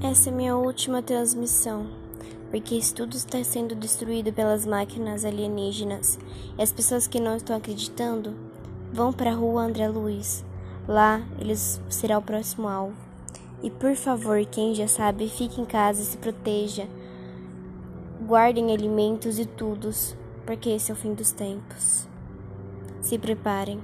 Essa é minha última transmissão, porque isso tudo está sendo destruído pelas máquinas alienígenas e as pessoas que não estão acreditando vão para a rua André Luiz. Lá eles será o próximo alvo. E por favor, quem já sabe, fique em casa e se proteja. Guardem alimentos e tudo, porque esse é o fim dos tempos. Se preparem.